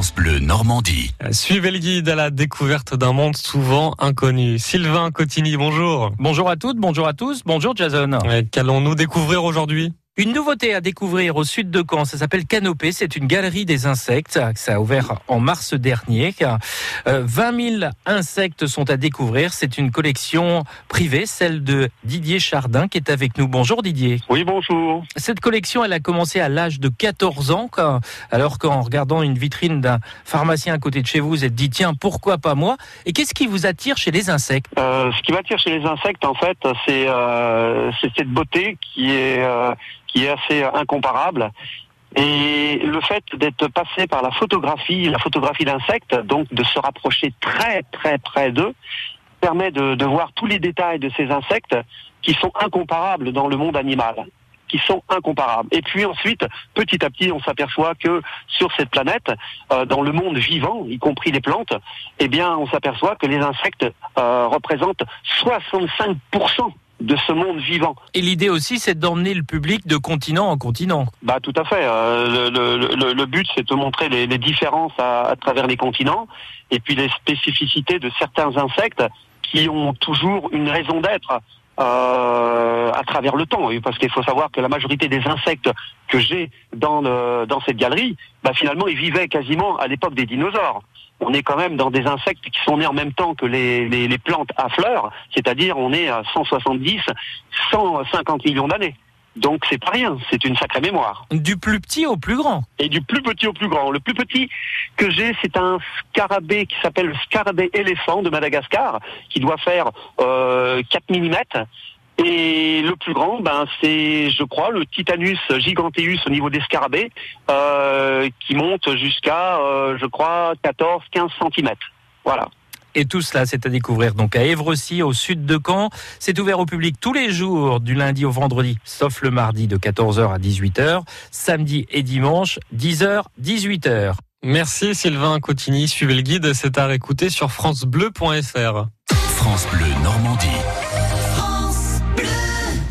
France Bleu Normandie. Suivez le guide à la découverte d'un monde souvent inconnu. Sylvain Cotigny, bonjour. Bonjour à toutes, bonjour à tous, bonjour Jason. Qu'allons-nous découvrir aujourd'hui? Une nouveauté à découvrir au sud de Caen, ça s'appelle Canopée, c'est une galerie des insectes, ça a ouvert en mars dernier. 20 000 insectes sont à découvrir, c'est une collection privée, celle de Didier Chardin qui est avec nous. Bonjour Didier. Oui, bonjour. Cette collection, elle a commencé à l'âge de 14 ans, alors qu'en regardant une vitrine d'un pharmacien à côté de chez vous, vous êtes dit, tiens, pourquoi pas moi? Et qu'est-ce qui vous attire chez les insectes? Euh, Ce qui m'attire chez les insectes, en fait, c'est euh, cette beauté qui est... Euh, qui est assez incomparable. Et le fait d'être passé par la photographie, la photographie d'insectes, donc de se rapprocher très très près d'eux, permet de, de, voir tous les détails de ces insectes qui sont incomparables dans le monde animal qui sont incomparables. Et puis ensuite, petit à petit, on s'aperçoit que sur cette planète, euh, dans le monde vivant, y compris les plantes, eh bien, on s'aperçoit que les insectes euh, représentent 65% de ce monde vivant. Et l'idée aussi, c'est d'emmener le public de continent en continent. Bah tout à fait. Euh, le, le, but, c'est de montrer les, les différences à, à, travers les continents et puis les spécificités de certains insectes qui ont toujours une raison d'être. Euh, à travers le temps, parce qu'il faut savoir que la majorité des insectes que j'ai dans, dans cette galerie, bah, finalement, ils vivaient quasiment à l'époque des dinosaures on est quand même dans des insectes qui sont nés en même temps que les, les, plantes à fleurs, c'est-à-dire on est à 170, 150 millions d'années. Donc c'est pas rien, c'est une sacrée mémoire. Du plus petit au plus grand. Et du plus petit au plus grand. Le plus petit que j'ai, c'est un scarabée qui s'appelle le scarabée éléphant de Madagascar, qui doit faire euh, 4 mm et le plus grand, ben, c'est, je crois, le Titanus giganteus au niveau des scarabées, euh, qui monte jusqu'à, euh, je crois, 14-15 cm. Voilà. Et tout cela, c'est à découvrir donc à Évrecy, au sud de Caen. C'est ouvert au public tous les jours, du lundi au vendredi, sauf le mardi de 14h à 18h, samedi et dimanche, 10h, 18h. Merci Sylvain Cotigny. Suivez le guide, c'est à réécouter sur francebleu.fr. France Bleu Normandie.